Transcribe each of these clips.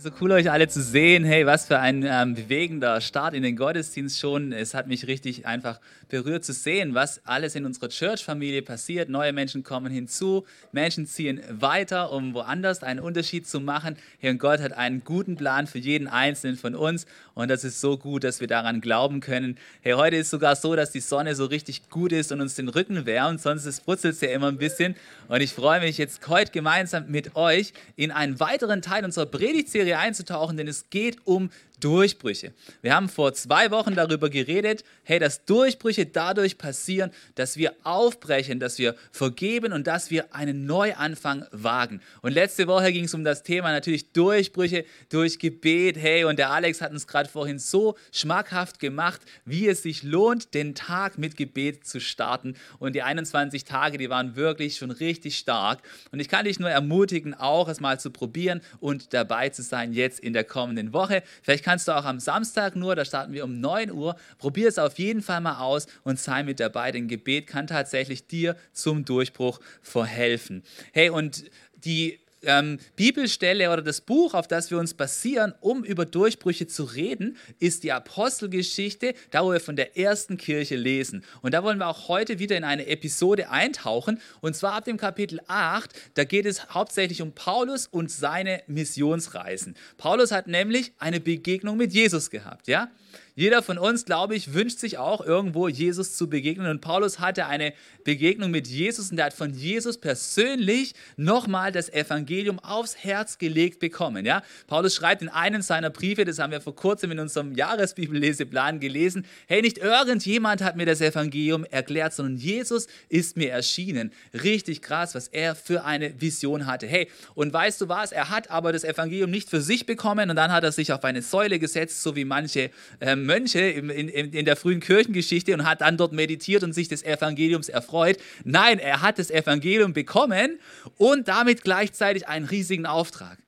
So cool euch alle zu sehen. Hey, was für ein ähm, bewegender Start in den Gottesdienst schon. Es hat mich richtig einfach berührt zu sehen, was alles in unserer Church-Familie passiert. Neue Menschen kommen hinzu, Menschen ziehen weiter, um woanders einen Unterschied zu machen. Hey, und Gott hat einen guten Plan für jeden Einzelnen von uns. Und das ist so gut, dass wir daran glauben können. Hey, heute ist sogar so, dass die Sonne so richtig gut ist und uns den Rücken wärmt. Sonst brutzelt es ja immer ein bisschen. Und ich freue mich jetzt heute gemeinsam mit euch in einen weiteren Teil unserer Predigtserie einzutauchen, denn es geht um Durchbrüche. Wir haben vor zwei Wochen darüber geredet, hey, dass Durchbrüche dadurch passieren, dass wir aufbrechen, dass wir vergeben und dass wir einen Neuanfang wagen. Und letzte Woche ging es um das Thema natürlich Durchbrüche durch Gebet. Hey, und der Alex hat uns gerade vorhin so schmackhaft gemacht, wie es sich lohnt, den Tag mit Gebet zu starten. Und die 21 Tage, die waren wirklich schon richtig stark. Und ich kann dich nur ermutigen, auch es mal zu probieren und dabei zu sein jetzt in der kommenden Woche. Vielleicht kannst du auch am Samstag nur, da starten wir um 9 Uhr. Probier es auf jeden Fall mal aus und sei mit dabei, denn Gebet kann tatsächlich dir zum Durchbruch verhelfen. Hey, und die ähm, Bibelstelle oder das Buch, auf das wir uns basieren, um über Durchbrüche zu reden, ist die Apostelgeschichte, da wo wir von der ersten Kirche lesen. Und da wollen wir auch heute wieder in eine Episode eintauchen. Und zwar ab dem Kapitel 8, da geht es hauptsächlich um Paulus und seine Missionsreisen. Paulus hat nämlich eine Begegnung mit Jesus gehabt, ja? Jeder von uns, glaube ich, wünscht sich auch irgendwo Jesus zu begegnen. Und Paulus hatte eine Begegnung mit Jesus und er hat von Jesus persönlich nochmal das Evangelium aufs Herz gelegt bekommen. Ja? Paulus schreibt in einem seiner Briefe, das haben wir vor kurzem in unserem Jahresbibelleseplan gelesen, hey, nicht irgendjemand hat mir das Evangelium erklärt, sondern Jesus ist mir erschienen. Richtig krass, was er für eine Vision hatte. Hey, und weißt du was? Er hat aber das Evangelium nicht für sich bekommen und dann hat er sich auf eine Säule gesetzt, so wie manche ähm, Mönche in, in, der frühen Kirchengeschichte und hat dann dort meditiert und sich des Evangeliums erfreut. Nein, er hat das Evangelium bekommen und damit gleichzeitig einen riesigen Auftrag.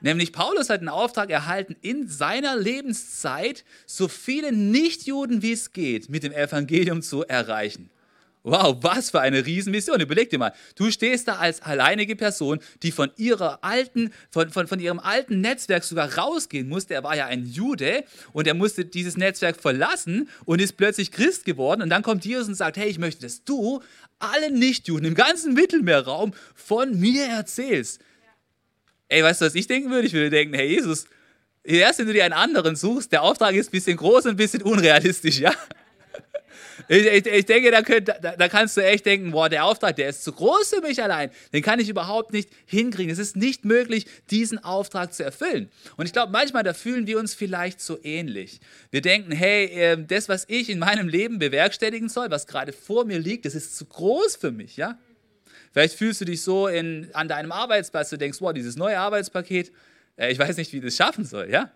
Nämlich Paulus hat einen Auftrag erhalten, in seiner Lebenszeit so viele Nichtjuden wie es geht mit dem Evangelium zu erreichen. Wow, was für eine Riesenmission. Überleg dir mal, du stehst da als alleinige Person, die von, ihrer alten, von, von, von ihrem alten Netzwerk sogar rausgehen musste. Er war ja ein Jude und er musste dieses Netzwerk verlassen und ist plötzlich Christ geworden. Und dann kommt Jesus und sagt, hey, ich möchte, dass du allen Nichtjuden im ganzen Mittelmeerraum von mir erzählst. Ey, weißt du, was ich denken würde? Ich würde denken, hey Jesus, erst wenn du dir einen anderen suchst, der Auftrag ist ein bisschen groß und ein bisschen unrealistisch, ja? Ich, ich, ich denke, da, könnt, da, da, kannst du echt denken, boah, der Auftrag, der ist zu groß für mich allein. Den kann ich überhaupt nicht hinkriegen. Es ist nicht möglich, diesen Auftrag zu erfüllen. Und ich glaube, manchmal, da fühlen wir uns vielleicht so ähnlich. Wir denken, hey, ähm, das, was ich in meinem Leben bewerkstelligen soll, was gerade vor mir liegt, das ist zu groß für mich, ja? Vielleicht fühlst du dich so in, an deinem Arbeitsplatz, du denkst, boah, dieses neue Arbeitspaket, äh, ich weiß nicht, wie das schaffen soll, ja?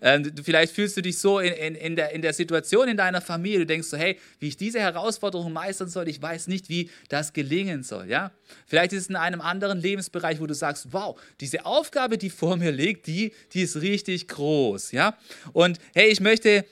Ähm, vielleicht fühlst du dich so in, in, in, der, in der Situation in deiner Familie, du denkst so, hey, wie ich diese Herausforderung meistern soll, ich weiß nicht, wie das gelingen soll. Ja? Vielleicht ist es in einem anderen Lebensbereich, wo du sagst, wow, diese Aufgabe, die vor mir liegt, die, die ist richtig groß. Ja? Und hey, ich möchte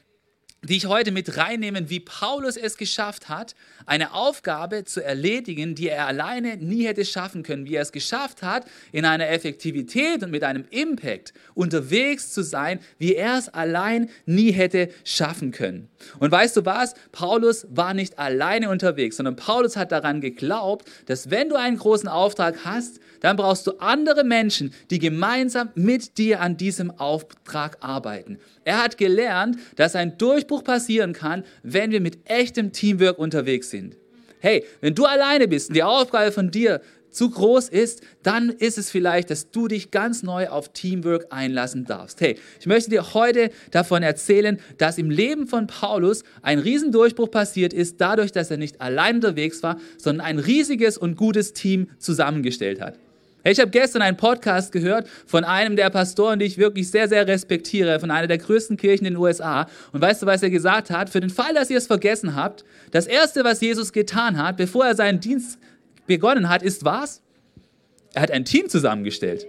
dich heute mit reinnehmen, wie Paulus es geschafft hat, eine Aufgabe zu erledigen, die er alleine nie hätte schaffen können, wie er es geschafft hat, in einer Effektivität und mit einem Impact unterwegs zu sein, wie er es allein nie hätte schaffen können. Und weißt du was? Paulus war nicht alleine unterwegs, sondern Paulus hat daran geglaubt, dass wenn du einen großen Auftrag hast, dann brauchst du andere Menschen, die gemeinsam mit dir an diesem Auftrag arbeiten. Er hat gelernt, dass ein Durchbruch passieren kann, wenn wir mit echtem Teamwork unterwegs sind. Hey, wenn du alleine bist und die Aufgabe von dir zu groß ist, dann ist es vielleicht, dass du dich ganz neu auf Teamwork einlassen darfst. Hey, ich möchte dir heute davon erzählen, dass im Leben von Paulus ein Riesendurchbruch passiert ist, dadurch, dass er nicht allein unterwegs war, sondern ein riesiges und gutes Team zusammengestellt hat. Ich habe gestern einen Podcast gehört von einem der Pastoren, die ich wirklich sehr, sehr respektiere, von einer der größten Kirchen in den USA. Und weißt du, was er gesagt hat? Für den Fall, dass ihr es vergessen habt, das Erste, was Jesus getan hat, bevor er seinen Dienst begonnen hat, ist was? Er hat ein Team zusammengestellt.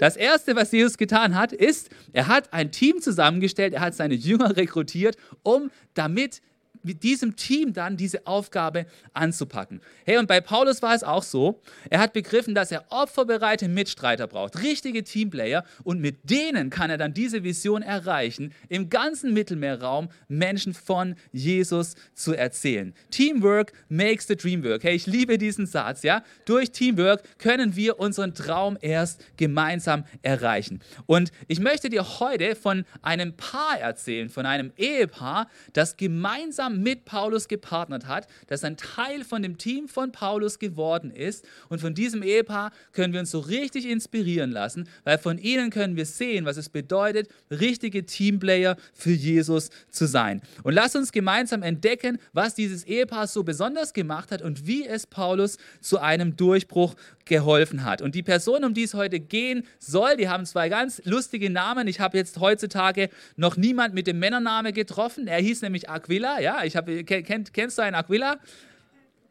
Das Erste, was Jesus getan hat, ist, er hat ein Team zusammengestellt, er hat seine Jünger rekrutiert, um damit mit diesem Team dann diese Aufgabe anzupacken. Hey, und bei Paulus war es auch so. Er hat begriffen, dass er opferbereite Mitstreiter braucht, richtige Teamplayer, und mit denen kann er dann diese Vision erreichen, im ganzen Mittelmeerraum Menschen von Jesus zu erzählen. Teamwork makes the dream work. Hey, ich liebe diesen Satz, ja? Durch Teamwork können wir unseren Traum erst gemeinsam erreichen. Und ich möchte dir heute von einem Paar erzählen, von einem Ehepaar, das gemeinsam mit Paulus gepartnert hat, das ein Teil von dem Team von Paulus geworden ist. Und von diesem Ehepaar können wir uns so richtig inspirieren lassen, weil von ihnen können wir sehen, was es bedeutet, richtige Teamplayer für Jesus zu sein. Und lass uns gemeinsam entdecken, was dieses Ehepaar so besonders gemacht hat und wie es Paulus zu einem Durchbruch geholfen hat. Und die Person, um die es heute gehen soll, die haben zwei ganz lustige Namen. Ich habe jetzt heutzutage noch niemand mit dem Männername getroffen. Er hieß nämlich Aquila. Ja, ich habe, kenn, kennst du einen Aquila?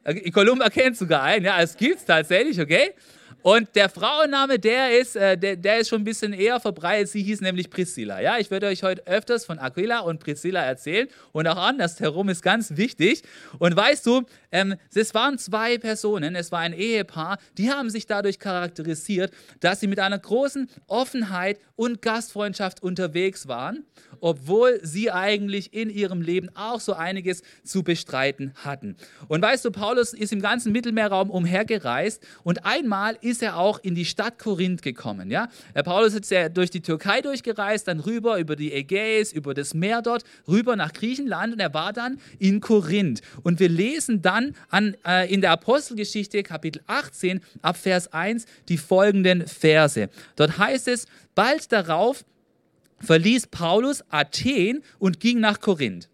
Äh, Columba kennt sogar einen. Ja, es gibt es tatsächlich, okay? Und der Frauenname, der ist, äh, der, der ist schon ein bisschen eher verbreitet. Sie hieß nämlich Priscilla. Ja, ich werde euch heute öfters von Aquila und Priscilla erzählen und auch andersherum ist ganz wichtig. Und weißt du, ähm, es waren zwei Personen, es war ein Ehepaar, die haben sich dadurch charakterisiert, dass sie mit einer großen Offenheit und Gastfreundschaft unterwegs waren, obwohl sie eigentlich in ihrem Leben auch so einiges zu bestreiten hatten. Und weißt du, Paulus ist im ganzen Mittelmeerraum umhergereist und einmal ist er auch in die Stadt Korinth gekommen. Ja? Der Paulus ist ja durch die Türkei durchgereist, dann rüber über die Ägäis, über das Meer dort, rüber nach Griechenland und er war dann in Korinth. Und wir lesen dann an, äh, in der Apostelgeschichte Kapitel 18 ab Vers 1 die folgenden Verse. Dort heißt es, bald darauf verließ Paulus Athen und ging nach Korinth.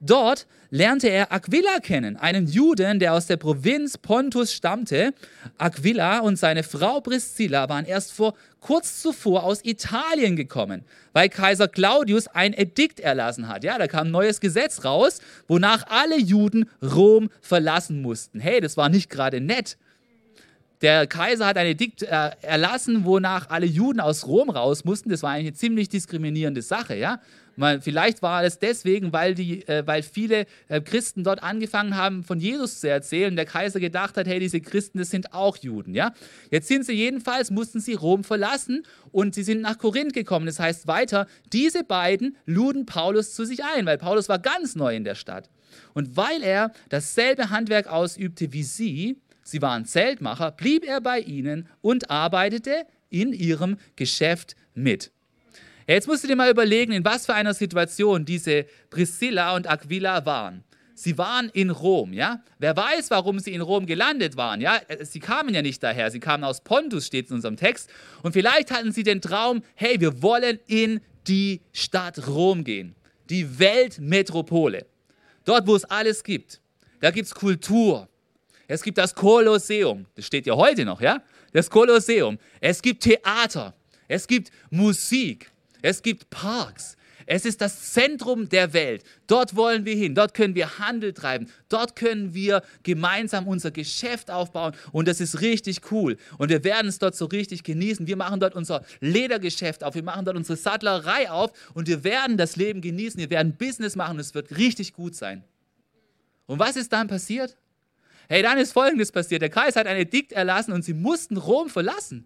Dort lernte er Aquila kennen, einen Juden, der aus der Provinz Pontus stammte. Aquila und seine Frau Priscilla waren erst vor kurz zuvor aus Italien gekommen, weil Kaiser Claudius ein Edikt erlassen hat. Ja, da kam ein neues Gesetz raus, wonach alle Juden Rom verlassen mussten. Hey, das war nicht gerade nett. Der Kaiser hat ein Edikt äh, erlassen, wonach alle Juden aus Rom raus mussten. Das war eigentlich eine ziemlich diskriminierende Sache, ja. Man, vielleicht war es deswegen, weil, die, äh, weil viele äh, Christen dort angefangen haben, von Jesus zu erzählen. Der Kaiser gedacht hat, hey, diese Christen, das sind auch Juden. Ja? Jetzt sind sie jedenfalls, mussten sie Rom verlassen und sie sind nach Korinth gekommen. Das heißt weiter, diese beiden luden Paulus zu sich ein, weil Paulus war ganz neu in der Stadt. Und weil er dasselbe Handwerk ausübte wie sie, sie waren Zeltmacher, blieb er bei ihnen und arbeitete in ihrem Geschäft mit. Jetzt musst du dir mal überlegen, in was für einer Situation diese Priscilla und Aquila waren. Sie waren in Rom, ja? Wer weiß, warum sie in Rom gelandet waren, ja? Sie kamen ja nicht daher, sie kamen aus Pontus, steht in unserem Text. Und vielleicht hatten sie den Traum, hey, wir wollen in die Stadt Rom gehen, die Weltmetropole. Dort, wo es alles gibt. Da gibt es Kultur. Es gibt das Kolosseum, das steht ja heute noch, ja? Das Kolosseum. Es gibt Theater. Es gibt Musik. Es gibt Parks. Es ist das Zentrum der Welt. Dort wollen wir hin. Dort können wir Handel treiben. Dort können wir gemeinsam unser Geschäft aufbauen. Und das ist richtig cool. Und wir werden es dort so richtig genießen. Wir machen dort unser Ledergeschäft auf. Wir machen dort unsere Sattlerei auf. Und wir werden das Leben genießen. Wir werden Business machen. Es wird richtig gut sein. Und was ist dann passiert? Hey, dann ist Folgendes passiert. Der Kreis hat ein Edikt erlassen und sie mussten Rom verlassen.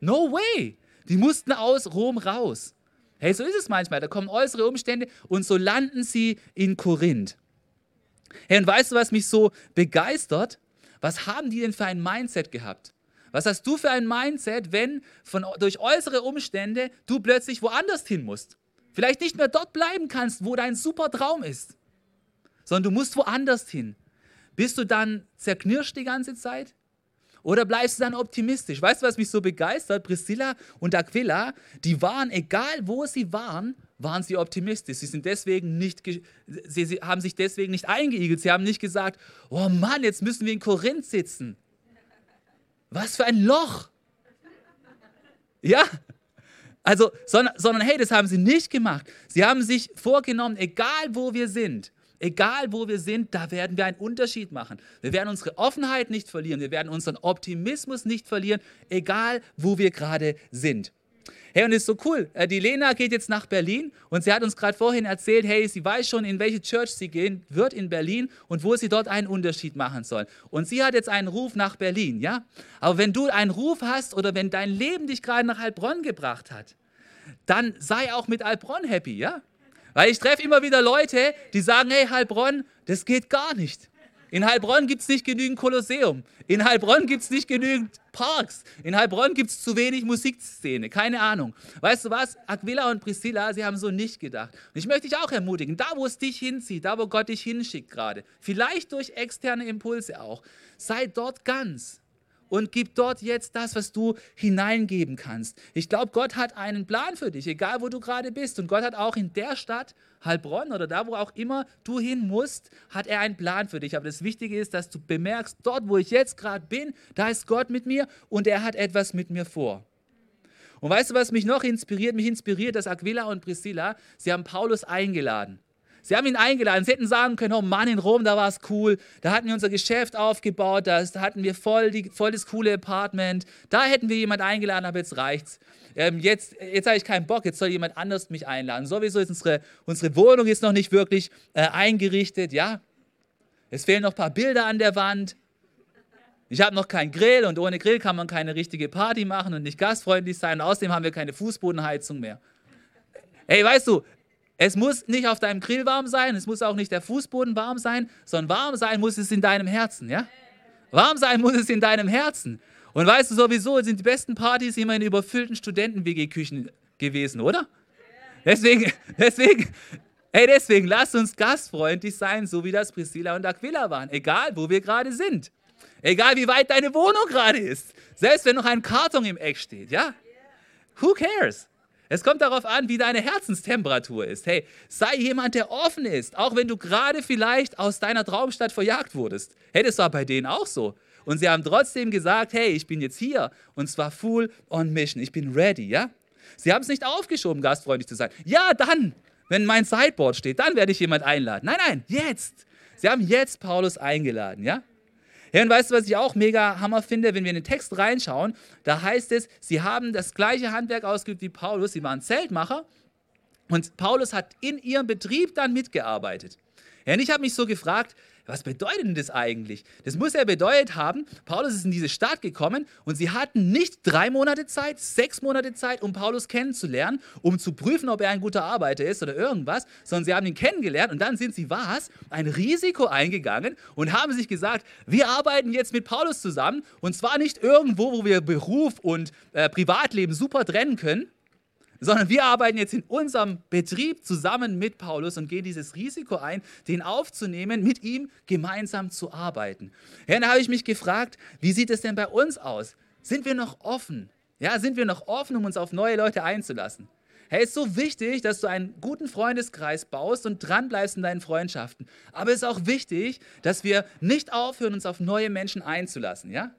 No way. Die mussten aus Rom raus. Hey, so ist es manchmal. Da kommen äußere Umstände und so landen sie in Korinth. Hey, und weißt du, was mich so begeistert? Was haben die denn für ein Mindset gehabt? Was hast du für ein Mindset, wenn von, durch äußere Umstände du plötzlich woanders hin musst? Vielleicht nicht mehr dort bleiben kannst, wo dein super Traum ist, sondern du musst woanders hin. Bist du dann zerknirscht die ganze Zeit? Oder bleibst du dann optimistisch? Weißt du, was mich so begeistert? Priscilla und Aquila, die waren, egal wo sie waren, waren sie optimistisch. Sie, sind deswegen nicht, sie, sie haben sich deswegen nicht eingeigelt. Sie haben nicht gesagt, oh Mann, jetzt müssen wir in Korinth sitzen. Was für ein Loch. Ja, also, sondern, sondern hey, das haben sie nicht gemacht. Sie haben sich vorgenommen, egal wo wir sind, Egal wo wir sind, da werden wir einen Unterschied machen. Wir werden unsere Offenheit nicht verlieren, wir werden unseren Optimismus nicht verlieren, egal wo wir gerade sind. Hey, und ist so cool. Äh, die Lena geht jetzt nach Berlin und sie hat uns gerade vorhin erzählt, hey, sie weiß schon, in welche Church sie gehen wird in Berlin und wo sie dort einen Unterschied machen soll. Und sie hat jetzt einen Ruf nach Berlin, ja? Aber wenn du einen Ruf hast oder wenn dein Leben dich gerade nach Heilbronn gebracht hat, dann sei auch mit Heilbronn happy, ja? Weil ich treffe immer wieder Leute, die sagen, hey, Heilbronn, das geht gar nicht. In Heilbronn gibt es nicht genügend Kolosseum. In Heilbronn gibt es nicht genügend Parks. In Heilbronn gibt es zu wenig Musikszene. Keine Ahnung. Weißt du was? Aquila und Priscilla, sie haben so nicht gedacht. Und ich möchte dich auch ermutigen, da wo es dich hinzieht, da wo Gott dich hinschickt gerade, vielleicht durch externe Impulse auch, sei dort ganz und gib dort jetzt das, was du hineingeben kannst. Ich glaube, Gott hat einen Plan für dich, egal wo du gerade bist. Und Gott hat auch in der Stadt, Heilbronn oder da, wo auch immer du hin musst, hat er einen Plan für dich. Aber das Wichtige ist, dass du bemerkst, dort, wo ich jetzt gerade bin, da ist Gott mit mir und er hat etwas mit mir vor. Und weißt du, was mich noch inspiriert? Mich inspiriert, dass Aquila und Priscilla, sie haben Paulus eingeladen. Sie haben ihn eingeladen. Sie hätten sagen können, oh Mann, in Rom, da war es cool. Da hatten wir unser Geschäft aufgebaut. Da hatten wir voll, die, voll das coole Apartment. Da hätten wir jemand eingeladen, aber jetzt reicht's. Ähm, jetzt jetzt habe ich keinen Bock, jetzt soll jemand anders mich einladen. Sowieso ist unsere, unsere Wohnung ist noch nicht wirklich äh, eingerichtet. Ja, es fehlen noch ein paar Bilder an der Wand. Ich habe noch keinen Grill und ohne Grill kann man keine richtige Party machen und nicht gastfreundlich sein. Und außerdem haben wir keine Fußbodenheizung mehr. Ey, weißt du, es muss nicht auf deinem Grill warm sein, es muss auch nicht der Fußboden warm sein, sondern warm sein muss es in deinem Herzen, ja? Warm sein muss es in deinem Herzen. Und weißt du, sowieso sind die besten Partys immer in überfüllten Studenten-WG-Küchen gewesen, oder? Deswegen, deswegen, hey, deswegen, lass uns gastfreundlich sein, so wie das Priscilla und Aquila waren, egal wo wir gerade sind. Egal wie weit deine Wohnung gerade ist. Selbst wenn noch ein Karton im Eck steht, ja? Who cares? Es kommt darauf an, wie deine Herzenstemperatur ist. Hey, sei jemand, der offen ist, auch wenn du gerade vielleicht aus deiner Traumstadt verjagt wurdest. Hey, das war bei denen auch so. Und sie haben trotzdem gesagt, hey, ich bin jetzt hier und zwar full on mission, ich bin ready, ja? Sie haben es nicht aufgeschoben, gastfreundlich zu sein. Ja, dann, wenn mein Sideboard steht, dann werde ich jemand einladen. Nein, nein, jetzt. Sie haben jetzt Paulus eingeladen, ja? Ja, und weißt du, was ich auch mega Hammer finde, wenn wir in den Text reinschauen, da heißt es, sie haben das gleiche Handwerk ausgeübt wie Paulus, sie waren Zeltmacher. Und Paulus hat in ihrem Betrieb dann mitgearbeitet. Ja, und ich habe mich so gefragt, was bedeutet denn das eigentlich? Das muss ja bedeutet haben, Paulus ist in diese Stadt gekommen und sie hatten nicht drei Monate Zeit, sechs Monate Zeit, um Paulus kennenzulernen, um zu prüfen, ob er ein guter Arbeiter ist oder irgendwas, sondern sie haben ihn kennengelernt und dann sind sie was? Ein Risiko eingegangen und haben sich gesagt, wir arbeiten jetzt mit Paulus zusammen und zwar nicht irgendwo, wo wir Beruf und äh, Privatleben super trennen können, sondern wir arbeiten jetzt in unserem Betrieb zusammen mit Paulus und gehen dieses Risiko ein, den aufzunehmen, mit ihm gemeinsam zu arbeiten. Ja, dann habe ich mich gefragt, wie sieht es denn bei uns aus? Sind wir noch offen? Ja, sind wir noch offen, um uns auf neue Leute einzulassen? Hey, ist so wichtig, dass du einen guten Freundeskreis baust und dranbleibst in deinen Freundschaften. Aber es ist auch wichtig, dass wir nicht aufhören, uns auf neue Menschen einzulassen, ja?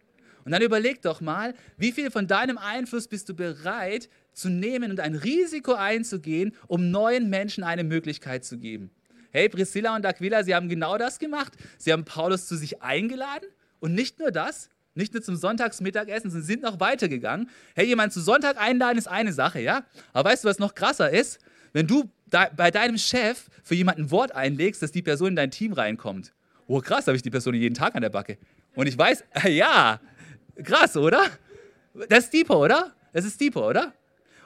Und dann überleg doch mal, wie viel von deinem Einfluss bist du bereit zu nehmen und ein Risiko einzugehen, um neuen Menschen eine Möglichkeit zu geben. Hey, Priscilla und Aquila, sie haben genau das gemacht. Sie haben Paulus zu sich eingeladen und nicht nur das, nicht nur zum Sonntagsmittagessen, sie sind noch weitergegangen. Hey, jemanden zu Sonntag einladen ist eine Sache, ja? Aber weißt du, was noch krasser ist? Wenn du bei deinem Chef für jemanden ein Wort einlegst, dass die Person in dein Team reinkommt. Oh, krass, habe ich die Person jeden Tag an der Backe. Und ich weiß, ja, krass, oder? Das ist deeper, oder? Das ist deeper, oder?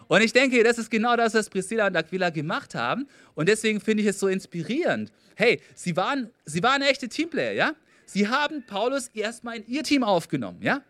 Und ich denke, das ist genau das, was Priscilla und Aquila gemacht haben. Und deswegen finde ich es so inspirierend. Hey, sie waren, sie waren echte Teamplayer, ja? Sie haben Paulus erstmal in ihr Team aufgenommen, ja?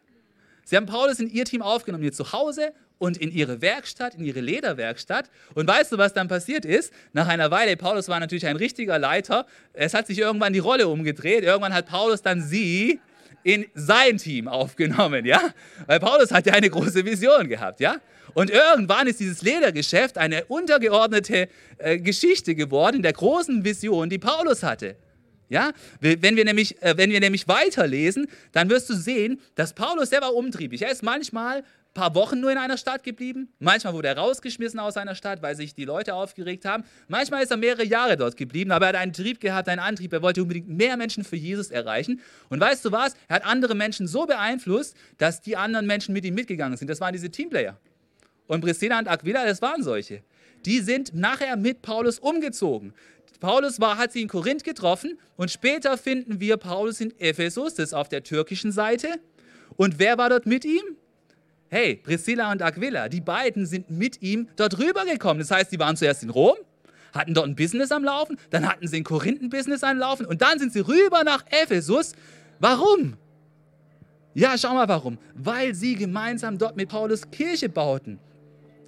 Sie haben Paulus in ihr Team aufgenommen, ihr Zuhause und in ihre Werkstatt, in ihre Lederwerkstatt. Und weißt du, was dann passiert ist? Nach einer Weile, Paulus war natürlich ein richtiger Leiter, es hat sich irgendwann die Rolle umgedreht. Irgendwann hat Paulus dann sie in sein Team aufgenommen, ja? Weil Paulus hat ja eine große Vision gehabt, ja? Und irgendwann ist dieses Ledergeschäft eine untergeordnete äh, Geschichte geworden der großen Vision, die Paulus hatte. Ja, wenn wir nämlich, äh, wenn wir nämlich weiterlesen, dann wirst du sehen, dass Paulus, war umtriebig. Er ist manchmal paar Wochen nur in einer Stadt geblieben. Manchmal wurde er rausgeschmissen aus einer Stadt, weil sich die Leute aufgeregt haben. Manchmal ist er mehrere Jahre dort geblieben, aber er hat einen Trieb gehabt, einen Antrieb. Er wollte unbedingt mehr Menschen für Jesus erreichen. Und weißt du was? Er hat andere Menschen so beeinflusst, dass die anderen Menschen mit ihm mitgegangen sind. Das waren diese Teamplayer. Und Priscilla und Aquila, das waren solche. Die sind nachher mit Paulus umgezogen. Paulus war, hat sie in Korinth getroffen und später finden wir Paulus in Ephesus, das ist auf der türkischen Seite. Und wer war dort mit ihm? Hey, Priscilla und Aquila, die beiden sind mit ihm dort rübergekommen. Das heißt, die waren zuerst in Rom, hatten dort ein Business am Laufen, dann hatten sie ein Business am Laufen und dann sind sie rüber nach Ephesus. Warum? Ja, schau mal warum. Weil sie gemeinsam dort mit Paulus Kirche bauten.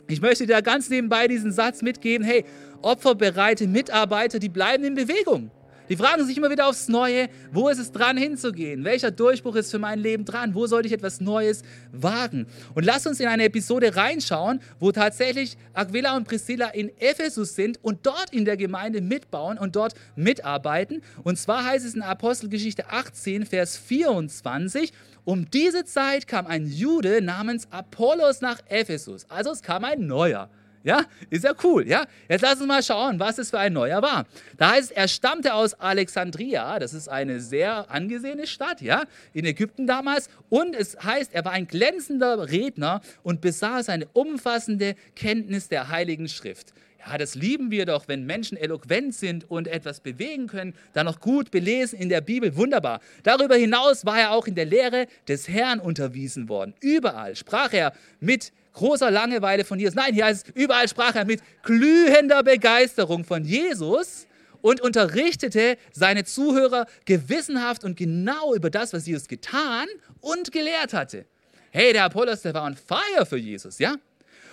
Ich möchte dir ganz nebenbei diesen Satz mitgeben, hey, opferbereite Mitarbeiter, die bleiben in Bewegung. Die fragen sich immer wieder aufs Neue, wo ist es dran hinzugehen? Welcher Durchbruch ist für mein Leben dran? Wo sollte ich etwas Neues wagen? Und lass uns in eine Episode reinschauen, wo tatsächlich Aquila und Priscilla in Ephesus sind und dort in der Gemeinde mitbauen und dort mitarbeiten. Und zwar heißt es in Apostelgeschichte 18, Vers 24, um diese Zeit kam ein Jude namens Apollos nach Ephesus. Also es kam ein neuer. Ja, ist ja cool. Ja, jetzt lass uns mal schauen, was es für ein neuer war. Da heißt es, er stammte aus Alexandria. Das ist eine sehr angesehene Stadt, ja, in Ägypten damals. Und es heißt, er war ein glänzender Redner und besaß eine umfassende Kenntnis der Heiligen Schrift. Ja, das lieben wir doch, wenn Menschen eloquent sind und etwas bewegen können, dann noch gut belesen in der Bibel, wunderbar. Darüber hinaus war er auch in der Lehre des Herrn unterwiesen worden. Überall sprach er mit großer Langeweile von Jesus. Nein, hier heißt es, überall sprach er mit glühender Begeisterung von Jesus und unterrichtete seine Zuhörer gewissenhaft und genau über das, was Jesus getan und gelehrt hatte. Hey, der Apollos, der war on fire für Jesus, ja?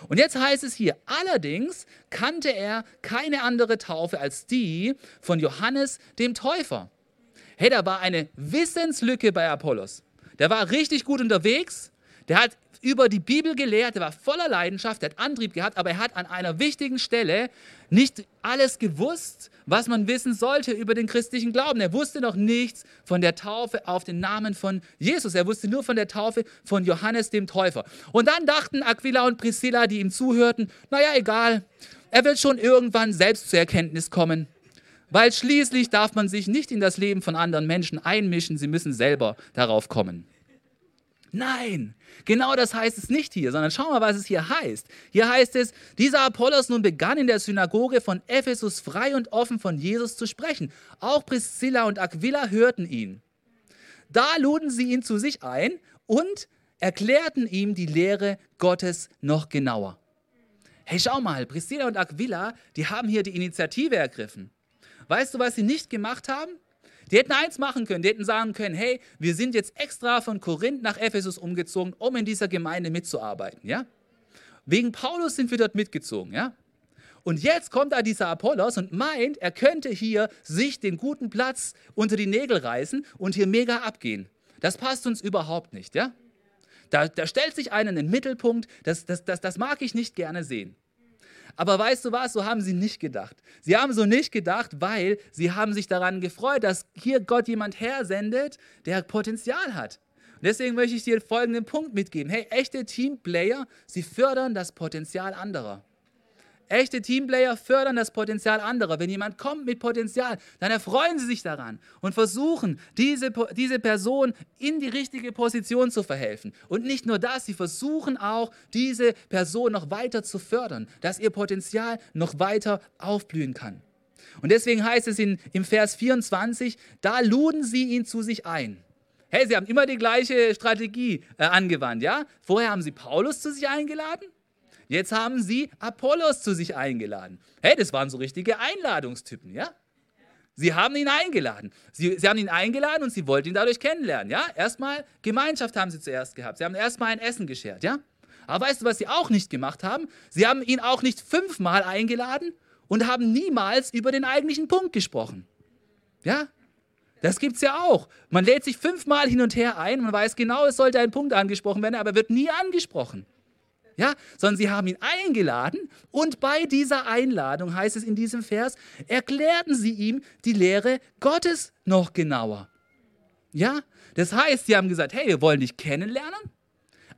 Und jetzt heißt es hier, allerdings kannte er keine andere Taufe als die von Johannes dem Täufer. Hey, da war eine Wissenslücke bei Apollos. Der war richtig gut unterwegs. Der hat über die Bibel gelehrt, er war voller Leidenschaft, er hat Antrieb gehabt, aber er hat an einer wichtigen Stelle nicht alles gewusst, was man wissen sollte über den christlichen Glauben. Er wusste noch nichts von der Taufe auf den Namen von Jesus. Er wusste nur von der Taufe von Johannes dem Täufer. Und dann dachten Aquila und Priscilla, die ihm zuhörten, naja, egal, er wird schon irgendwann selbst zur Erkenntnis kommen. Weil schließlich darf man sich nicht in das Leben von anderen Menschen einmischen, sie müssen selber darauf kommen. Nein, genau das heißt es nicht hier, sondern schau mal, was es hier heißt. Hier heißt es, dieser Apollos nun begann in der Synagoge von Ephesus frei und offen von Jesus zu sprechen. Auch Priscilla und Aquila hörten ihn. Da luden sie ihn zu sich ein und erklärten ihm die Lehre Gottes noch genauer. Hey, schau mal, Priscilla und Aquila, die haben hier die Initiative ergriffen. Weißt du, was sie nicht gemacht haben? Die hätten eins machen können, die hätten sagen können, hey, wir sind jetzt extra von Korinth nach Ephesus umgezogen, um in dieser Gemeinde mitzuarbeiten, ja? Wegen Paulus sind wir dort mitgezogen, ja? Und jetzt kommt da dieser Apollos und meint, er könnte hier sich den guten Platz unter die Nägel reißen und hier mega abgehen. Das passt uns überhaupt nicht, ja? Da, da stellt sich einer in den Mittelpunkt, das, das, das, das mag ich nicht gerne sehen. Aber weißt du was, so haben sie nicht gedacht. Sie haben so nicht gedacht, weil sie haben sich daran gefreut, dass hier Gott jemand hersendet, der Potenzial hat. Und deswegen möchte ich dir folgenden Punkt mitgeben. Hey, echte Teamplayer, sie fördern das Potenzial anderer. Echte Teamplayer fördern das Potenzial anderer. Wenn jemand kommt mit Potenzial, dann erfreuen sie sich daran und versuchen, diese, diese Person in die richtige Position zu verhelfen. Und nicht nur das, sie versuchen auch, diese Person noch weiter zu fördern, dass ihr Potenzial noch weiter aufblühen kann. Und deswegen heißt es in, im Vers 24, da luden sie ihn zu sich ein. Hey, sie haben immer die gleiche Strategie äh, angewandt, ja? Vorher haben sie Paulus zu sich eingeladen Jetzt haben sie Apollos zu sich eingeladen. Hey, das waren so richtige Einladungstypen, ja? Sie haben ihn eingeladen. Sie, sie haben ihn eingeladen und sie wollten ihn dadurch kennenlernen, ja? Erstmal Gemeinschaft haben sie zuerst gehabt. Sie haben erstmal ein Essen geschert, ja? Aber weißt du, was sie auch nicht gemacht haben? Sie haben ihn auch nicht fünfmal eingeladen und haben niemals über den eigentlichen Punkt gesprochen. Ja? Das gibt es ja auch. Man lädt sich fünfmal hin und her ein, man weiß genau, es sollte ein Punkt angesprochen werden, aber wird nie angesprochen. Ja, sondern sie haben ihn eingeladen und bei dieser Einladung heißt es in diesem Vers, erklärten sie ihm die Lehre Gottes noch genauer. Ja, das heißt, sie haben gesagt, hey, wir wollen dich kennenlernen,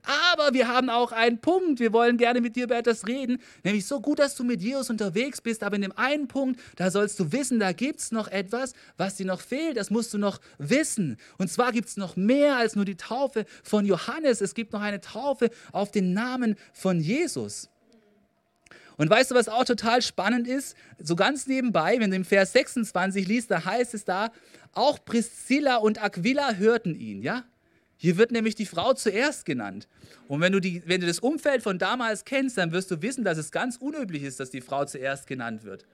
aber wir haben auch einen Punkt, wir wollen gerne mit dir über etwas reden, nämlich so gut, dass du mit Jesus unterwegs bist, aber in dem einen Punkt, da sollst du wissen, da gibt es noch etwas, was dir noch fehlt, das musst du noch wissen. Und zwar gibt es noch mehr als nur die Taufe von Johannes, es gibt noch eine Taufe auf den Namen von Jesus. Und weißt du, was auch total spannend ist? So ganz nebenbei, wenn du im Vers 26 liest, da heißt es da, auch Priscilla und Aquila hörten ihn, ja? Hier wird nämlich die Frau zuerst genannt. Und wenn du, die, wenn du das Umfeld von damals kennst, dann wirst du wissen, dass es ganz unüblich ist, dass die Frau zuerst genannt wird.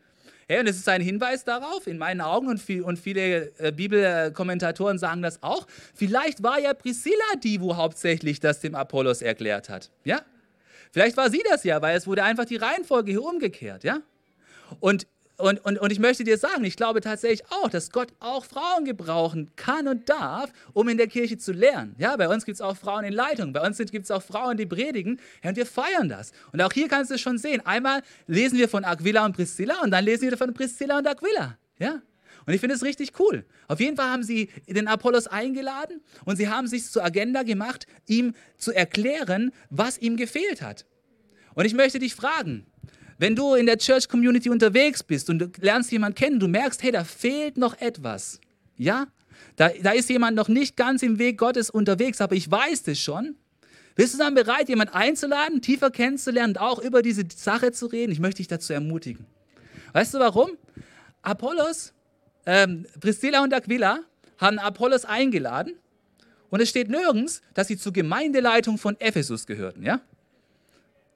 Hey, und es ist ein Hinweis darauf, in meinen Augen, und, viel, und viele äh, Bibelkommentatoren sagen das auch, vielleicht war ja Priscilla die, wo hauptsächlich das dem Apollos erklärt hat. Ja? Vielleicht war sie das ja, weil es wurde einfach die Reihenfolge hier umgekehrt. Ja? Und und, und, und ich möchte dir sagen, ich glaube tatsächlich auch, dass Gott auch Frauen gebrauchen kann und darf, um in der Kirche zu lernen. Ja, bei uns gibt es auch Frauen in Leitung, bei uns gibt es auch Frauen, die predigen ja, und wir feiern das. Und auch hier kannst du es schon sehen. Einmal lesen wir von Aquila und Priscilla und dann lesen wir von Priscilla und Aquila. Ja, und ich finde es richtig cool. Auf jeden Fall haben sie den Apollos eingeladen und sie haben sich zur Agenda gemacht, ihm zu erklären, was ihm gefehlt hat. Und ich möchte dich fragen, wenn du in der Church Community unterwegs bist und du lernst jemanden kennen, du merkst, hey, da fehlt noch etwas. Ja? Da, da ist jemand noch nicht ganz im Weg Gottes unterwegs, aber ich weiß das schon. Bist du dann bereit, jemanden einzuladen, tiefer kennenzulernen und auch über diese Sache zu reden? Ich möchte dich dazu ermutigen. Weißt du warum? Apollos, ähm, Priscilla und Aquila haben Apollos eingeladen und es steht nirgends, dass sie zur Gemeindeleitung von Ephesus gehörten. Ja?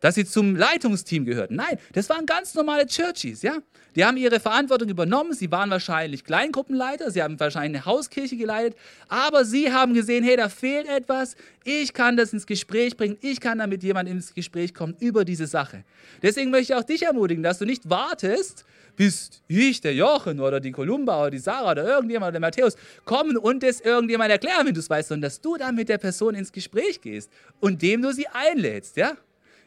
Dass sie zum Leitungsteam gehörten. Nein, das waren ganz normale Churchies, ja. Die haben ihre Verantwortung übernommen. Sie waren wahrscheinlich Kleingruppenleiter, sie haben wahrscheinlich eine Hauskirche geleitet, aber sie haben gesehen, hey, da fehlt etwas. Ich kann das ins Gespräch bringen. Ich kann da mit jemandem ins Gespräch kommen über diese Sache. Deswegen möchte ich auch dich ermutigen, dass du nicht wartest, bis ich, der Jochen oder die Kolumba oder die Sarah oder irgendjemand oder der Matthäus kommen und das irgendjemand erklären, wenn du es weißt, sondern dass du dann mit der Person ins Gespräch gehst und dem du sie einlädst, ja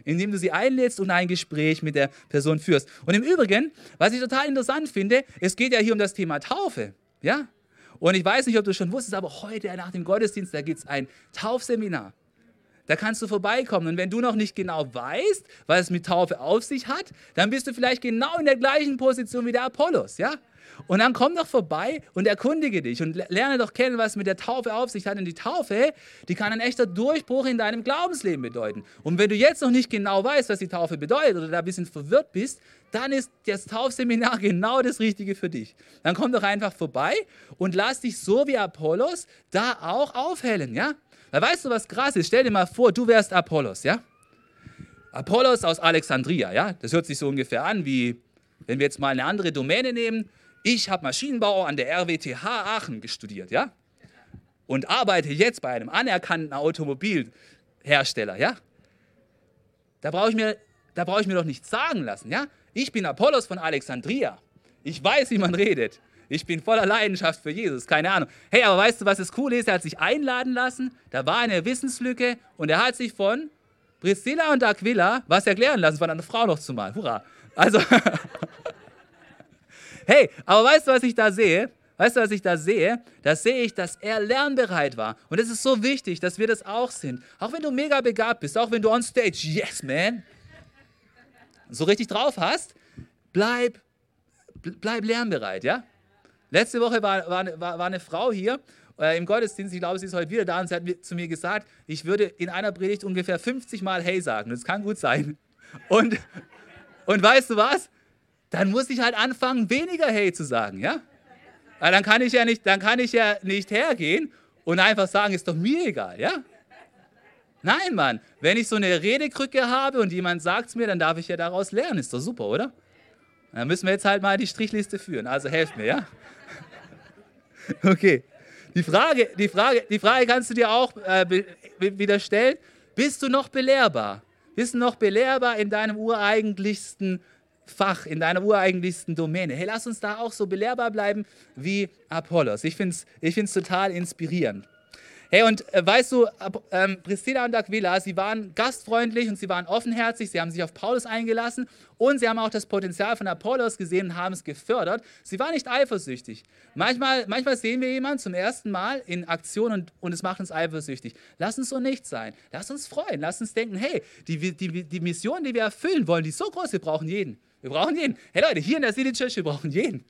indem du sie einlädst und ein Gespräch mit der Person führst. Und im Übrigen, was ich total interessant finde, es geht ja hier um das Thema Taufe. Ja? Und ich weiß nicht, ob du schon wusstest, aber heute nach dem Gottesdienst, da gibt es ein Taufseminar. Da kannst du vorbeikommen. Und wenn du noch nicht genau weißt, was es mit Taufe auf sich hat, dann bist du vielleicht genau in der gleichen Position wie der Apollos. Ja? Und dann komm doch vorbei und erkundige dich und lerne doch kennen, was mit der Taufe auf sich hat. Und die Taufe, die kann ein echter Durchbruch in deinem Glaubensleben bedeuten. Und wenn du jetzt noch nicht genau weißt, was die Taufe bedeutet oder da ein bisschen verwirrt bist, dann ist das Taufseminar genau das Richtige für dich. Dann komm doch einfach vorbei und lass dich so wie Apollos da auch aufhellen, ja? Da weißt du, was krass ist? Stell dir mal vor, du wärst Apollos, ja? Apollos aus Alexandria, ja? Das hört sich so ungefähr an wie, wenn wir jetzt mal eine andere Domäne nehmen, ich habe Maschinenbau an der RWTH Aachen studiert, ja? Und arbeite jetzt bei einem anerkannten Automobilhersteller, ja? Da brauche ich, mir, brauch ich mir doch nichts sagen lassen, ja? Ich bin Apollos von Alexandria. Ich weiß, wie man redet. Ich bin voller Leidenschaft für Jesus, keine Ahnung. Hey, aber weißt du, was das Coole ist? Er hat sich einladen lassen, da war eine Wissenslücke und er hat sich von Priscilla und Aquila was erklären lassen, von einer Frau noch zumal. Hurra! Also, Hey, aber weißt du, was ich da sehe? Weißt du, was ich da sehe? Da sehe ich, dass er lernbereit war. Und es ist so wichtig, dass wir das auch sind. Auch wenn du mega begabt bist, auch wenn du on stage, yes, man, so richtig drauf hast, bleib, bleib lernbereit, ja? Letzte Woche war, war, war, eine Frau hier äh, im Gottesdienst, ich glaube, sie ist heute wieder da und sie hat zu mir gesagt, ich würde in einer Predigt ungefähr 50 Mal Hey sagen. Das kann gut sein. Und, und weißt du was? Dann muss ich halt anfangen, weniger Hey zu sagen, ja? Weil dann kann ich ja nicht, dann kann ich ja nicht hergehen und einfach sagen, ist doch mir egal, ja? Nein, Mann, wenn ich so eine Redekrücke habe und jemand sagt es mir, dann darf ich ja daraus lernen, ist doch super, oder? Dann müssen wir jetzt halt mal die Strichliste führen, also helft mir, ja? Okay. Die Frage, die Frage, die Frage kannst du dir auch äh, wieder stellen. Bist du noch belehrbar? Bist du noch belehrbar in deinem ureigentlichsten Fach, in deiner ureigentlichsten Domäne. Hey, lass uns da auch so belehrbar bleiben wie Apollos. Ich finde es ich total inspirierend. Hey, und äh, weißt du, ähm, Priscilla und Aquila, sie waren gastfreundlich und sie waren offenherzig, sie haben sich auf Paulus eingelassen und sie haben auch das Potenzial von Apollos gesehen und haben es gefördert. Sie waren nicht eifersüchtig. Manchmal, manchmal sehen wir jemanden zum ersten Mal in Aktion und, und es macht uns eifersüchtig. Lass uns so nicht sein. Lass uns freuen. Lass uns denken, hey, die, die, die Mission, die wir erfüllen wollen, die ist so groß, wir brauchen jeden. Wir brauchen jeden. Hey Leute, hier in der City Church, wir brauchen jeden.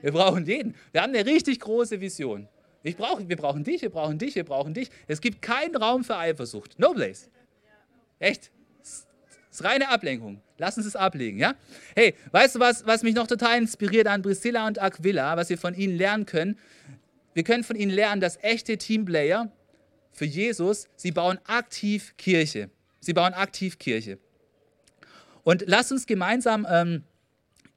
Wir brauchen jeden. Wir haben eine richtig große Vision. Ich brauch, wir brauchen dich, wir brauchen dich, wir brauchen dich. Es gibt keinen Raum für Eifersucht. No place. Echt. Das ist reine Ablenkung. Lass uns es ablegen, ja? Hey, weißt du was, was mich noch total inspiriert an Priscilla und Aquila, was wir von ihnen lernen können? Wir können von ihnen lernen, dass echte Teamplayer für Jesus, sie bauen aktiv Kirche. Sie bauen aktiv Kirche. Und lass uns gemeinsam ähm,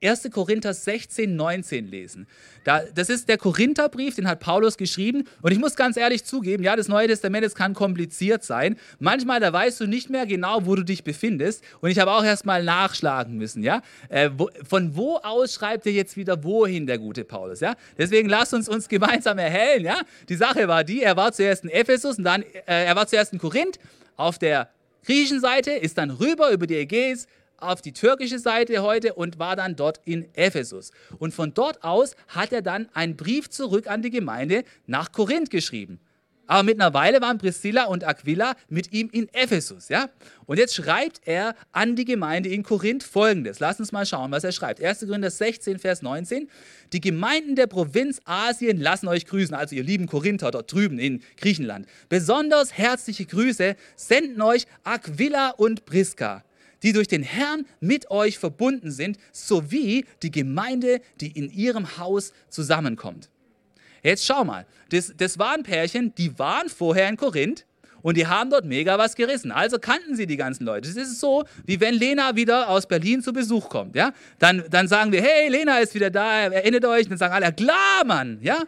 1. Korinther 16, 19 lesen. Da, das ist der Korintherbrief, den hat Paulus geschrieben. Und ich muss ganz ehrlich zugeben, ja, das Neue Testament das kann kompliziert sein. Manchmal, da weißt du nicht mehr genau, wo du dich befindest. Und ich habe auch erst mal nachschlagen müssen, ja. Äh, wo, von wo aus schreibt er jetzt wieder wohin, der gute Paulus, ja. Deswegen lasst uns uns gemeinsam erhellen, ja. Die Sache war die, er war zuerst in Ephesus und dann, äh, er war zuerst in Korinth auf der griechischen Seite, ist dann rüber über die Ägäis auf die türkische Seite heute und war dann dort in Ephesus. Und von dort aus hat er dann einen Brief zurück an die Gemeinde nach Korinth geschrieben. Aber mittlerweile waren Priscilla und Aquila mit ihm in Ephesus, ja? Und jetzt schreibt er an die Gemeinde in Korinth folgendes. Lass uns mal schauen, was er schreibt. 1. Korinther 16, Vers 19. Die Gemeinden der Provinz Asien lassen euch grüßen, also ihr lieben Korinther dort drüben in Griechenland. Besonders herzliche Grüße senden euch Aquila und Priska die durch den Herrn mit euch verbunden sind, sowie die Gemeinde, die in ihrem Haus zusammenkommt. Jetzt schau mal, das, das waren Pärchen, die waren vorher in Korinth und die haben dort mega was gerissen. Also kannten sie die ganzen Leute. Das ist so, wie wenn Lena wieder aus Berlin zu Besuch kommt. Ja? Dann, dann sagen wir, hey, Lena ist wieder da, erinnert euch. Und dann sagen alle, klar, Mann. Ja?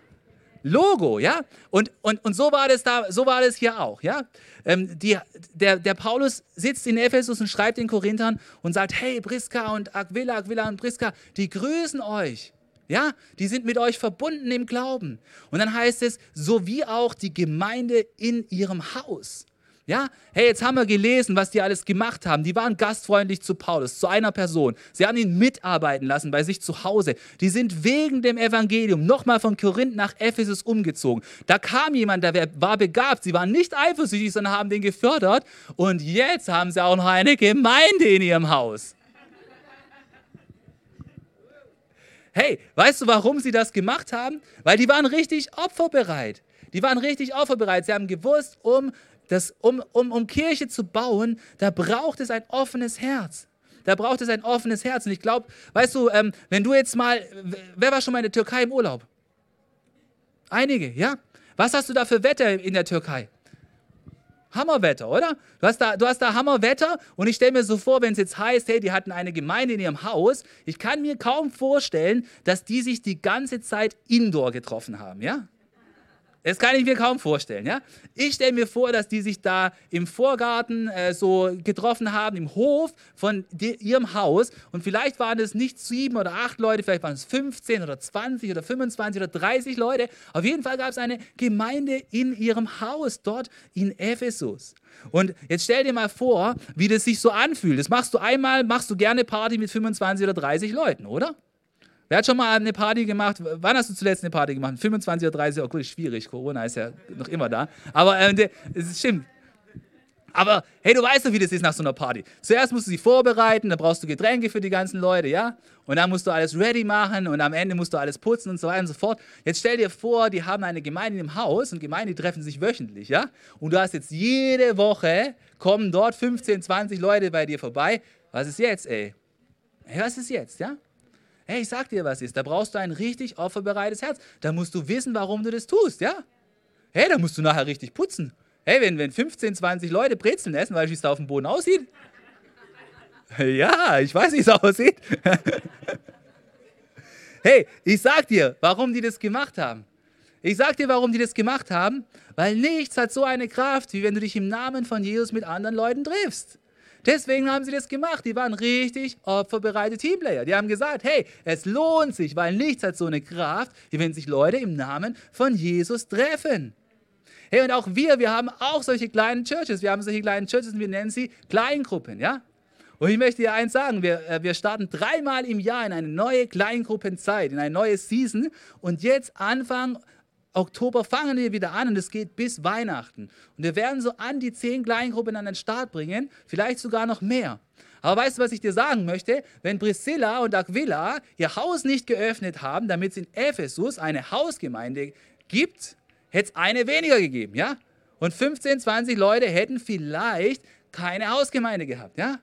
Logo, ja? Und, und, und so war das da, so war das hier auch, ja? Ähm, die, der, der Paulus sitzt in Ephesus und schreibt den Korinthern und sagt, hey, Priska und Aquila, Aquila und Priska, die grüßen euch. Ja, die sind mit euch verbunden im Glauben. Und dann heißt es, so wie auch die Gemeinde in ihrem Haus. Ja, hey, jetzt haben wir gelesen, was die alles gemacht haben. Die waren gastfreundlich zu Paulus, zu einer Person. Sie haben ihn mitarbeiten lassen bei sich zu Hause. Die sind wegen dem Evangelium nochmal von Korinth nach Ephesus umgezogen. Da kam jemand, der war begabt. Sie waren nicht eifersüchtig, sondern haben den gefördert. Und jetzt haben sie auch noch eine Gemeinde in ihrem Haus. Hey, weißt du, warum sie das gemacht haben? Weil die waren richtig opferbereit. Die waren richtig opferbereit. Sie haben gewusst, um dass um, um, um Kirche zu bauen, da braucht es ein offenes Herz. Da braucht es ein offenes Herz. Und ich glaube, weißt du, ähm, wenn du jetzt mal, wer war schon mal in der Türkei im Urlaub? Einige, ja? Was hast du da für Wetter in der Türkei? Hammerwetter, oder? Du hast da, du hast da Hammerwetter und ich stelle mir so vor, wenn es jetzt heißt, hey, die hatten eine Gemeinde in ihrem Haus, ich kann mir kaum vorstellen, dass die sich die ganze Zeit indoor getroffen haben, ja? Das kann ich mir kaum vorstellen. Ja? Ich stelle mir vor, dass die sich da im Vorgarten äh, so getroffen haben, im Hof von ihrem Haus. Und vielleicht waren es nicht sieben oder acht Leute, vielleicht waren es 15 oder 20 oder 25 oder 30 Leute. Auf jeden Fall gab es eine Gemeinde in ihrem Haus, dort in Ephesus. Und jetzt stell dir mal vor, wie das sich so anfühlt. Das machst du einmal, machst du gerne Party mit 25 oder 30 Leuten, oder? Wer hat schon mal eine Party gemacht? Wann hast du zuletzt eine Party gemacht? 25 oder 30? Oh gut, schwierig. Corona ist ja noch immer da. Aber äh, es stimmt. Aber hey, du weißt doch, wie das ist nach so einer Party. Zuerst musst du sie vorbereiten, dann brauchst du Getränke für die ganzen Leute, ja? Und dann musst du alles ready machen und am Ende musst du alles putzen und so weiter und so fort. Jetzt stell dir vor, die haben eine Gemeinde im Haus und Gemeinden treffen sich wöchentlich, ja? Und du hast jetzt jede Woche, kommen dort 15, 20 Leute bei dir vorbei. Was ist jetzt, ey? Hey, was ist jetzt, ja? Hey, ich sag dir, was ist. Da brauchst du ein richtig opferbereites Herz. Da musst du wissen, warum du das tust, ja? Hey, da musst du nachher richtig putzen. Hey, wenn, wenn 15, 20 Leute Brezeln essen, wie es da auf dem Boden aussieht? Ja, ich weiß, wie es aussieht. hey, ich sag dir, warum die das gemacht haben. Ich sag dir, warum die das gemacht haben, weil nichts hat so eine Kraft, wie wenn du dich im Namen von Jesus mit anderen Leuten triffst. Deswegen haben sie das gemacht. Die waren richtig opferbereite Teamplayer. Die haben gesagt, hey, es lohnt sich, weil nichts hat so eine Kraft, wie wenn sich Leute im Namen von Jesus treffen. Hey, und auch wir, wir haben auch solche kleinen Churches. Wir haben solche kleinen Churches und wir nennen sie Kleingruppen, ja? Und ich möchte dir eins sagen, wir, äh, wir starten dreimal im Jahr in eine neue Kleingruppenzeit, in eine neue Season. Und jetzt Anfang Oktober fangen wir wieder an und es geht bis Weihnachten. Und wir werden so an die zehn Kleingruppen an den Start bringen, vielleicht sogar noch mehr. Aber weißt du, was ich dir sagen möchte? Wenn Priscilla und Aquila ihr Haus nicht geöffnet haben, damit es in Ephesus eine Hausgemeinde gibt, hätte es eine weniger gegeben, ja? Und 15, 20 Leute hätten vielleicht keine Hausgemeinde gehabt, ja?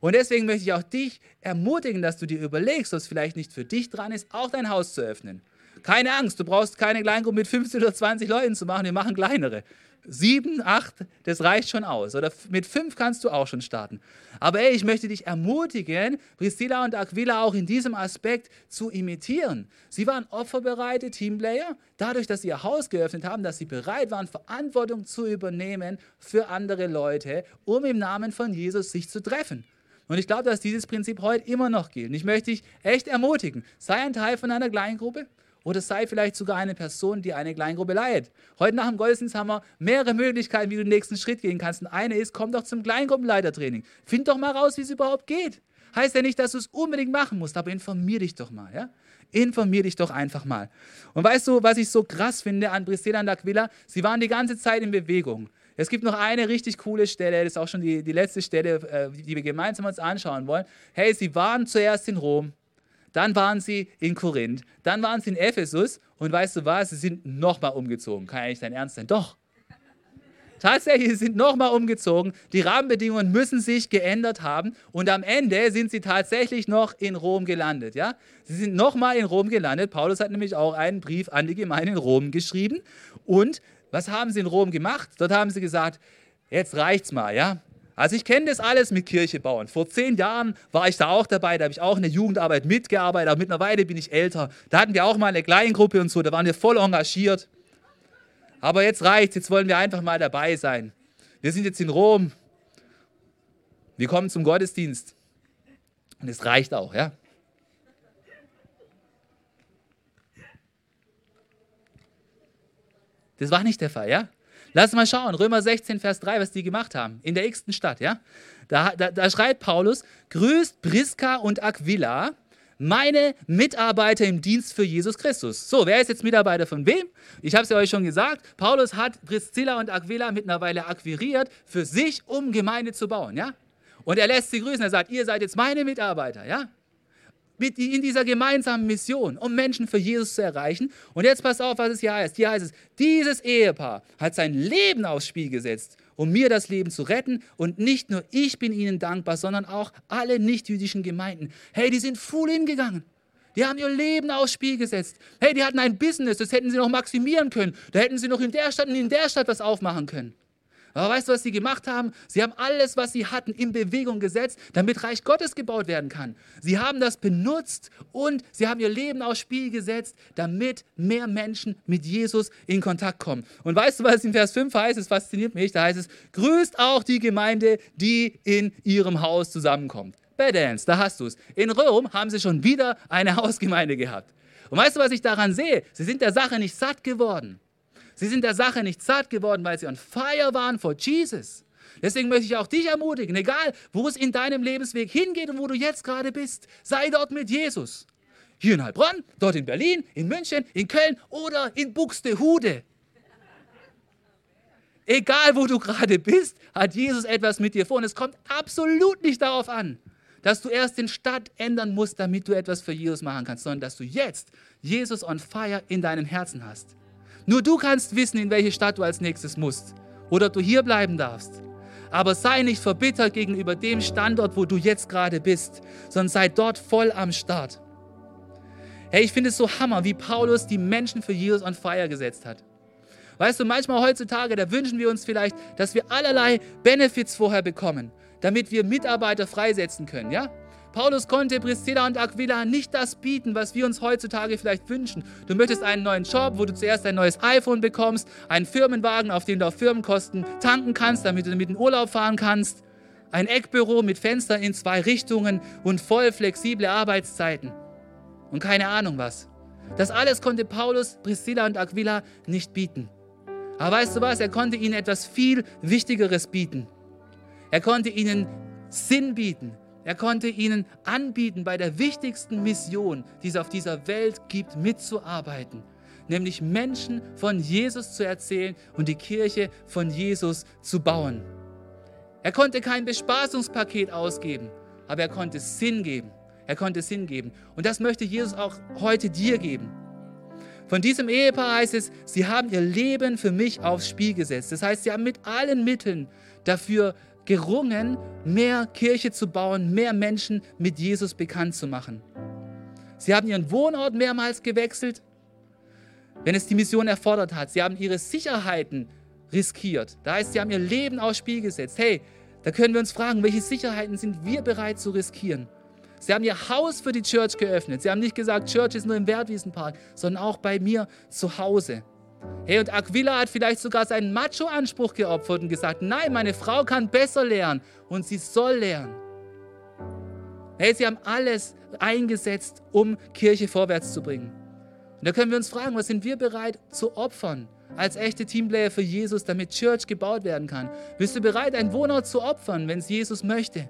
Und deswegen möchte ich auch dich ermutigen, dass du dir überlegst, dass vielleicht nicht für dich dran ist, auch dein Haus zu öffnen. Keine Angst, du brauchst keine Kleingruppe mit 15 oder 20 Leuten zu machen, wir machen kleinere. Sieben, acht, das reicht schon aus. Oder mit fünf kannst du auch schon starten. Aber ey, ich möchte dich ermutigen, Priscilla und Aquila auch in diesem Aspekt zu imitieren. Sie waren opferbereite Teamplayer, dadurch, dass sie ihr Haus geöffnet haben, dass sie bereit waren, Verantwortung zu übernehmen für andere Leute, um im Namen von Jesus sich zu treffen. Und ich glaube, dass dieses Prinzip heute immer noch gilt. Und ich möchte dich echt ermutigen, sei ein Teil von einer Kleingruppe, oder sei vielleicht sogar eine Person, die eine Kleingruppe leitet. Heute nach dem Gottesdienst haben wir mehrere Möglichkeiten, wie du den nächsten Schritt gehen kannst. Und eine ist, komm doch zum Kleingruppenleitertraining. Find doch mal raus, wie es überhaupt geht. Heißt ja nicht, dass du es unbedingt machen musst, aber informier dich doch mal. Ja? Informier dich doch einfach mal. Und weißt du, was ich so krass finde an Priscilla und Aquila? Sie waren die ganze Zeit in Bewegung. Es gibt noch eine richtig coole Stelle, das ist auch schon die, die letzte Stelle, äh, die wir gemeinsam uns anschauen wollen. Hey, sie waren zuerst in Rom, dann waren sie in Korinth, dann waren sie in Ephesus und weißt du was, sie sind nochmal umgezogen. Kann ja nicht dein Ernst sein? Doch. Tatsächlich, sie sind nochmal umgezogen. Die Rahmenbedingungen müssen sich geändert haben. Und am Ende sind sie tatsächlich noch in Rom gelandet. Ja? Sie sind nochmal in Rom gelandet. Paulus hat nämlich auch einen Brief an die Gemeinde in Rom geschrieben. Und was haben sie in Rom gemacht? Dort haben sie gesagt, jetzt reicht's mal. Ja? Also ich kenne das alles mit Kirche bauen. Vor zehn Jahren war ich da auch dabei, da habe ich auch in der Jugendarbeit mitgearbeitet, aber mittlerweile bin ich älter. Da hatten wir auch mal eine Kleingruppe und so, da waren wir voll engagiert. Aber jetzt reicht, jetzt wollen wir einfach mal dabei sein. Wir sind jetzt in Rom. Wir kommen zum Gottesdienst. Und es reicht auch, ja. Das war nicht der Fall, ja? Lass mal schauen, Römer 16, Vers 3, was die gemacht haben, in der x-ten Stadt, ja? Da, da, da schreibt Paulus, grüßt Priska und Aquila, meine Mitarbeiter im Dienst für Jesus Christus. So, wer ist jetzt Mitarbeiter von wem? Ich habe es ja euch schon gesagt, Paulus hat Priscilla und Aquila mittlerweile akquiriert für sich, um Gemeinde zu bauen, ja? Und er lässt sie grüßen, er sagt, ihr seid jetzt meine Mitarbeiter, ja? Mit in dieser gemeinsamen Mission, um Menschen für Jesus zu erreichen. Und jetzt passt auf, was es hier heißt. Hier heißt es, dieses Ehepaar hat sein Leben aufs Spiel gesetzt, um mir das Leben zu retten. Und nicht nur ich bin ihnen dankbar, sondern auch alle nichtjüdischen Gemeinden. Hey, die sind full hingegangen. Die haben ihr Leben aufs Spiel gesetzt. Hey, die hatten ein Business, das hätten sie noch maximieren können. Da hätten sie noch in der Stadt und in der Stadt was aufmachen können. Aber weißt du, was sie gemacht haben? Sie haben alles, was sie hatten, in Bewegung gesetzt, damit Reich Gottes gebaut werden kann. Sie haben das benutzt und sie haben ihr Leben aufs Spiel gesetzt, damit mehr Menschen mit Jesus in Kontakt kommen. Und weißt du, was in Vers 5 heißt? Es fasziniert mich. Da heißt es, grüßt auch die Gemeinde, die in ihrem Haus zusammenkommt. Badance, da hast du es. In Rom haben sie schon wieder eine Hausgemeinde gehabt. Und weißt du, was ich daran sehe? Sie sind der Sache nicht satt geworden. Sie sind der Sache nicht satt geworden, weil sie on fire waren vor Jesus. Deswegen möchte ich auch dich ermutigen, egal wo es in deinem Lebensweg hingeht und wo du jetzt gerade bist, sei dort mit Jesus. Hier in Heilbronn, dort in Berlin, in München, in Köln oder in Buxtehude. Egal wo du gerade bist, hat Jesus etwas mit dir vor. Und es kommt absolut nicht darauf an, dass du erst den Stadt ändern musst, damit du etwas für Jesus machen kannst, sondern dass du jetzt Jesus on fire in deinem Herzen hast. Nur du kannst wissen, in welche Stadt du als nächstes musst oder du hier bleiben darfst. Aber sei nicht verbittert gegenüber dem Standort, wo du jetzt gerade bist, sondern sei dort voll am Start. Hey, ich finde es so Hammer, wie Paulus die Menschen für Jesus on fire gesetzt hat. Weißt du, manchmal heutzutage, da wünschen wir uns vielleicht, dass wir allerlei Benefits vorher bekommen, damit wir Mitarbeiter freisetzen können, ja? Paulus konnte Priscilla und Aquila nicht das bieten, was wir uns heutzutage vielleicht wünschen. Du möchtest einen neuen Job, wo du zuerst ein neues iPhone bekommst, einen Firmenwagen, auf dem du auf Firmenkosten tanken kannst, damit du damit in Urlaub fahren kannst, ein Eckbüro mit Fenstern in zwei Richtungen und voll flexible Arbeitszeiten und keine Ahnung was. Das alles konnte Paulus, Priscilla und Aquila nicht bieten. Aber weißt du was? Er konnte ihnen etwas viel Wichtigeres bieten. Er konnte ihnen Sinn bieten. Er konnte ihnen anbieten, bei der wichtigsten Mission, die es auf dieser Welt gibt, mitzuarbeiten. Nämlich Menschen von Jesus zu erzählen und die Kirche von Jesus zu bauen. Er konnte kein Bespaßungspaket ausgeben, aber er konnte Sinn geben. Er konnte Sinn geben. Und das möchte Jesus auch heute dir geben. Von diesem Ehepaar heißt es, sie haben ihr Leben für mich aufs Spiel gesetzt. Das heißt, sie haben mit allen Mitteln dafür gerungen, mehr Kirche zu bauen, mehr Menschen mit Jesus bekannt zu machen. Sie haben ihren Wohnort mehrmals gewechselt, wenn es die Mission erfordert hat. Sie haben ihre Sicherheiten riskiert. Das heißt, sie haben ihr Leben aufs Spiel gesetzt. Hey, da können wir uns fragen, welche Sicherheiten sind wir bereit zu riskieren? Sie haben ihr Haus für die Church geöffnet. Sie haben nicht gesagt, Church ist nur im Wertwiesenpark, sondern auch bei mir zu Hause. Hey, und Aquila hat vielleicht sogar seinen Macho-Anspruch geopfert und gesagt, nein, meine Frau kann besser lernen und sie soll lernen. Hey, sie haben alles eingesetzt, um Kirche vorwärts zu bringen. Und da können wir uns fragen, was sind wir bereit zu opfern als echte Teamplayer für Jesus, damit Church gebaut werden kann? Bist du bereit, einen Wohnort zu opfern, wenn es Jesus möchte?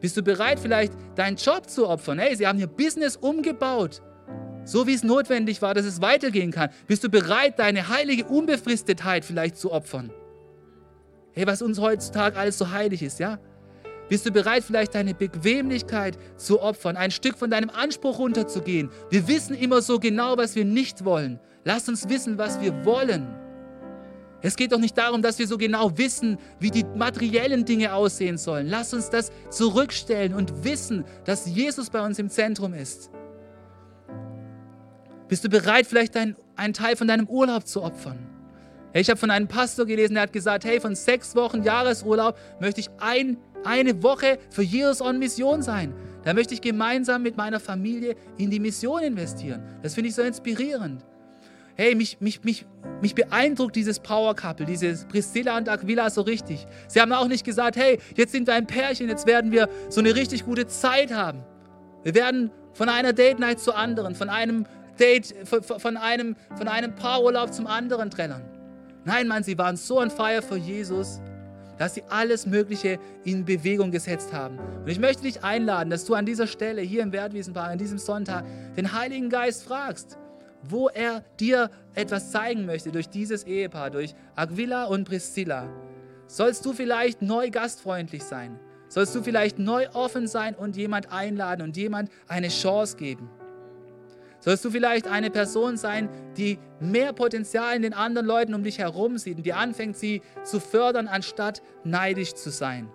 Bist du bereit, vielleicht deinen Job zu opfern? Hey, sie haben ihr Business umgebaut, so wie es notwendig war, dass es weitergehen kann. Bist du bereit, deine heilige Unbefristetheit vielleicht zu opfern? Hey, was uns heutzutage alles so heilig ist, ja? Bist du bereit, vielleicht deine Bequemlichkeit zu opfern, ein Stück von deinem Anspruch runterzugehen? Wir wissen immer so genau, was wir nicht wollen. Lass uns wissen, was wir wollen. Es geht doch nicht darum, dass wir so genau wissen, wie die materiellen Dinge aussehen sollen. Lass uns das zurückstellen und wissen, dass Jesus bei uns im Zentrum ist. Bist du bereit, vielleicht ein, einen Teil von deinem Urlaub zu opfern? Hey, ich habe von einem Pastor gelesen, der hat gesagt, hey, von sechs Wochen Jahresurlaub möchte ich ein, eine Woche für Jesus on Mission sein. Da möchte ich gemeinsam mit meiner Familie in die Mission investieren. Das finde ich so inspirierend. Hey, mich, mich, mich, mich beeindruckt dieses Power Couple, dieses Priscilla und Aquila so richtig. Sie haben auch nicht gesagt, hey, jetzt sind wir ein Pärchen, jetzt werden wir so eine richtig gute Zeit haben. Wir werden von einer Date Night zur anderen, von einem Date, von, einem, von einem Paarurlaub zum anderen trennen. Nein, Mann, sie waren so on fire für Jesus, dass sie alles Mögliche in Bewegung gesetzt haben. Und ich möchte dich einladen, dass du an dieser Stelle hier im Wertwiesenpark, an diesem Sonntag, den Heiligen Geist fragst wo er dir etwas zeigen möchte durch dieses Ehepaar, durch Aquila und Priscilla. Sollst du vielleicht neu gastfreundlich sein? Sollst du vielleicht neu offen sein und jemand einladen und jemand eine Chance geben? Sollst du vielleicht eine Person sein, die mehr Potenzial in den anderen Leuten um dich herum sieht und die anfängt, sie zu fördern, anstatt neidisch zu sein?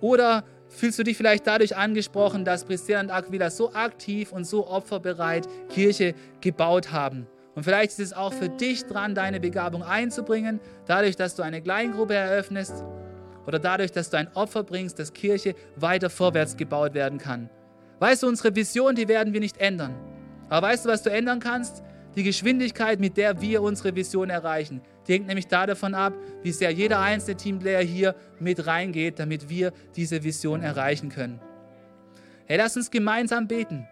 Oder fühlst du dich vielleicht dadurch angesprochen, dass Priscilla und Aquila so aktiv und so opferbereit Kirche gebaut haben. Und vielleicht ist es auch für dich dran, deine Begabung einzubringen, dadurch, dass du eine Kleingruppe eröffnest oder dadurch, dass du ein Opfer bringst, dass Kirche weiter vorwärts gebaut werden kann. Weißt du, unsere Vision, die werden wir nicht ändern. Aber weißt du, was du ändern kannst? Die Geschwindigkeit, mit der wir unsere Vision erreichen, die hängt nämlich davon ab, wie sehr jeder einzelne Teamplayer hier mit reingeht, damit wir diese Vision erreichen können. Hey, lass uns gemeinsam beten,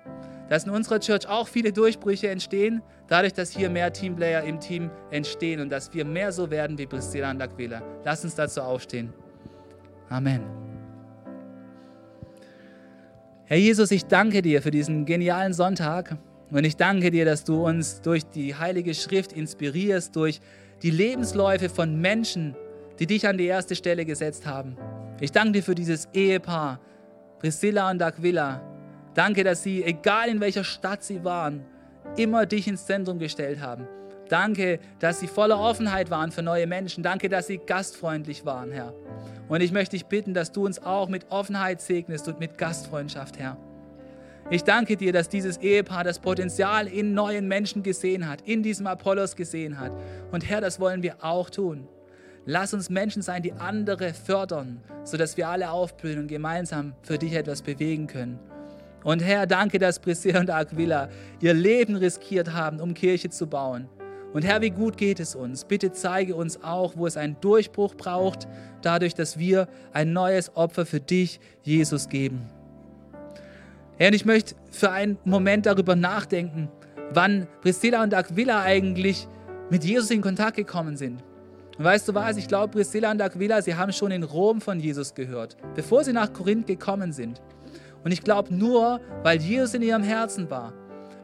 dass in unserer Church auch viele Durchbrüche entstehen, dadurch, dass hier mehr Teamplayer im Team entstehen und dass wir mehr so werden wie Priscilla und Aquila. Lass uns dazu aufstehen. Amen. Herr Jesus, ich danke dir für diesen genialen Sonntag. Und ich danke dir, dass du uns durch die Heilige Schrift inspirierst, durch die Lebensläufe von Menschen, die dich an die erste Stelle gesetzt haben. Ich danke dir für dieses Ehepaar, Priscilla und Aquila. Danke, dass sie, egal in welcher Stadt sie waren, immer dich ins Zentrum gestellt haben. Danke, dass sie voller Offenheit waren für neue Menschen. Danke, dass sie gastfreundlich waren, Herr. Und ich möchte dich bitten, dass du uns auch mit Offenheit segnest und mit Gastfreundschaft, Herr. Ich danke dir, dass dieses Ehepaar das Potenzial in neuen Menschen gesehen hat, in diesem Apollos gesehen hat. Und Herr, das wollen wir auch tun. Lass uns Menschen sein, die andere fördern, sodass wir alle aufblühen und gemeinsam für dich etwas bewegen können. Und Herr, danke, dass Priscilla und Aquila ihr Leben riskiert haben, um Kirche zu bauen. Und Herr, wie gut geht es uns? Bitte zeige uns auch, wo es einen Durchbruch braucht, dadurch, dass wir ein neues Opfer für dich, Jesus, geben. Herr, und ich möchte für einen Moment darüber nachdenken, wann Priscilla und Aquila eigentlich mit Jesus in Kontakt gekommen sind. Und weißt du was? Ich glaube, Priscilla und Aquila, sie haben schon in Rom von Jesus gehört, bevor sie nach Korinth gekommen sind. Und ich glaube nur, weil Jesus in ihrem Herzen war,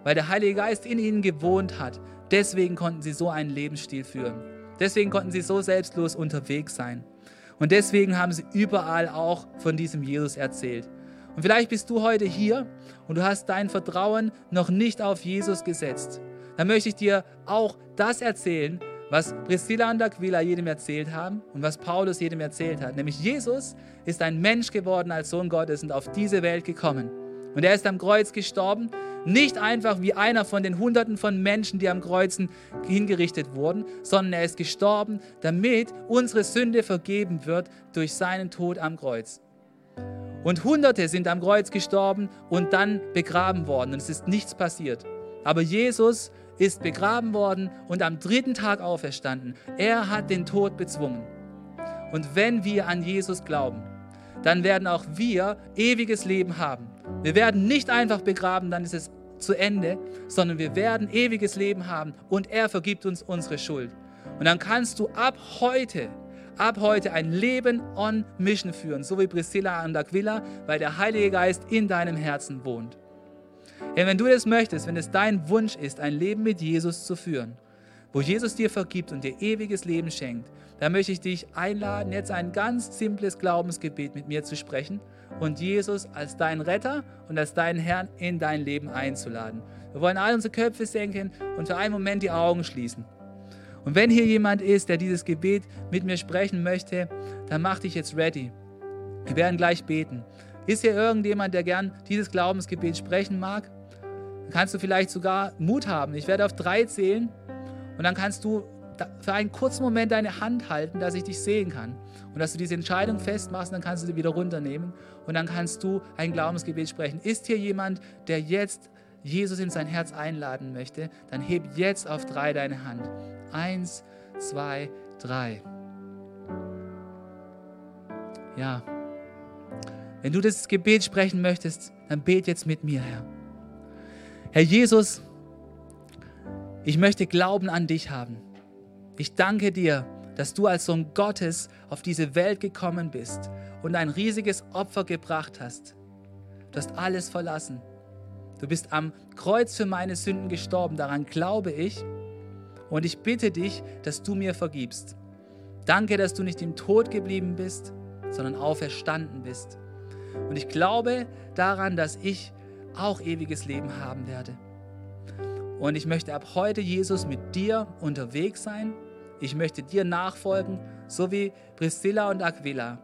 weil der Heilige Geist in ihnen gewohnt hat, deswegen konnten sie so einen Lebensstil führen. Deswegen konnten sie so selbstlos unterwegs sein. Und deswegen haben sie überall auch von diesem Jesus erzählt. Und vielleicht bist du heute hier und du hast dein Vertrauen noch nicht auf Jesus gesetzt. Dann möchte ich dir auch das erzählen, was Priscilla und Aquila jedem erzählt haben und was Paulus jedem erzählt hat. Nämlich Jesus ist ein Mensch geworden als Sohn Gottes und auf diese Welt gekommen. Und er ist am Kreuz gestorben, nicht einfach wie einer von den Hunderten von Menschen, die am Kreuzen hingerichtet wurden, sondern er ist gestorben, damit unsere Sünde vergeben wird durch seinen Tod am Kreuz. Und Hunderte sind am Kreuz gestorben und dann begraben worden und es ist nichts passiert. Aber Jesus ist begraben worden und am dritten Tag auferstanden. Er hat den Tod bezwungen. Und wenn wir an Jesus glauben, dann werden auch wir ewiges Leben haben. Wir werden nicht einfach begraben, dann ist es zu Ende, sondern wir werden ewiges Leben haben und er vergibt uns unsere Schuld. Und dann kannst du ab heute ab heute ein Leben on Mission führen, so wie Priscilla und Aquila, weil der Heilige Geist in deinem Herzen wohnt. Und wenn du das möchtest, wenn es dein Wunsch ist, ein Leben mit Jesus zu führen, wo Jesus dir vergibt und dir ewiges Leben schenkt, dann möchte ich dich einladen, jetzt ein ganz simples Glaubensgebet mit mir zu sprechen und Jesus als deinen Retter und als deinen Herrn in dein Leben einzuladen. Wir wollen all unsere Köpfe senken und für einen Moment die Augen schließen. Und wenn hier jemand ist, der dieses Gebet mit mir sprechen möchte, dann mach dich jetzt ready. Wir werden gleich beten. Ist hier irgendjemand, der gern dieses Glaubensgebet sprechen mag? Dann kannst du vielleicht sogar Mut haben. Ich werde auf drei zählen und dann kannst du für einen kurzen Moment deine Hand halten, dass ich dich sehen kann. Und dass du diese Entscheidung festmachst, dann kannst du sie wieder runternehmen und dann kannst du ein Glaubensgebet sprechen. Ist hier jemand, der jetzt Jesus in sein Herz einladen möchte, dann heb jetzt auf drei deine Hand. Eins, zwei, drei. Ja. Wenn du das Gebet sprechen möchtest, dann bet jetzt mit mir, Herr. Herr Jesus, ich möchte Glauben an dich haben. Ich danke dir, dass du als Sohn Gottes auf diese Welt gekommen bist und ein riesiges Opfer gebracht hast. Du hast alles verlassen Du bist am Kreuz für meine Sünden gestorben, daran glaube ich. Und ich bitte dich, dass du mir vergibst. Danke, dass du nicht im Tod geblieben bist, sondern auferstanden bist. Und ich glaube daran, dass ich auch ewiges Leben haben werde. Und ich möchte ab heute, Jesus, mit dir unterwegs sein. Ich möchte dir nachfolgen, so wie Priscilla und Aquila.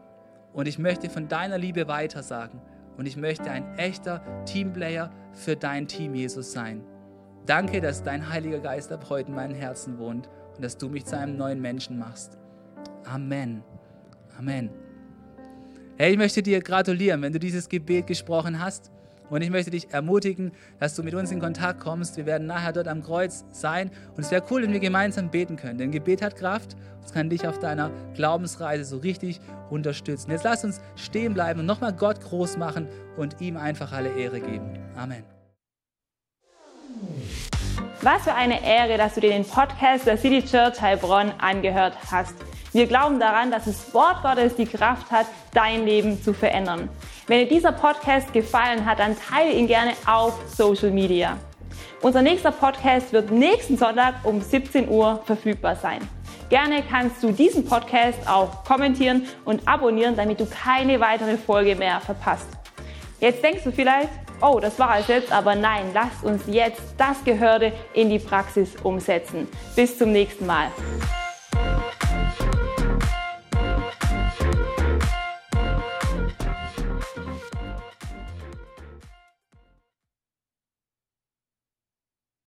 Und ich möchte von deiner Liebe weitersagen. Und ich möchte ein echter Teamplayer für dein Team, Jesus, sein. Danke, dass dein Heiliger Geist ab heute in meinem Herzen wohnt und dass du mich zu einem neuen Menschen machst. Amen. Amen. Hey, ich möchte dir gratulieren, wenn du dieses Gebet gesprochen hast. Und ich möchte dich ermutigen, dass du mit uns in Kontakt kommst. Wir werden nachher dort am Kreuz sein. Und es wäre cool, wenn wir gemeinsam beten können. Denn Gebet hat Kraft. Es kann dich auf deiner Glaubensreise so richtig unterstützen. Jetzt lass uns stehen bleiben und nochmal Gott groß machen und ihm einfach alle Ehre geben. Amen. Was für eine Ehre, dass du dir den Podcast der City Church Heilbronn angehört hast. Wir glauben daran, dass das Wort Gottes die Kraft hat, dein Leben zu verändern. Wenn dir dieser Podcast gefallen hat, dann teile ihn gerne auf Social Media. Unser nächster Podcast wird nächsten Sonntag um 17 Uhr verfügbar sein. Gerne kannst du diesen Podcast auch kommentieren und abonnieren, damit du keine weitere Folge mehr verpasst. Jetzt denkst du vielleicht, oh, das war es jetzt, aber nein, lasst uns jetzt das Gehörte in die Praxis umsetzen. Bis zum nächsten Mal.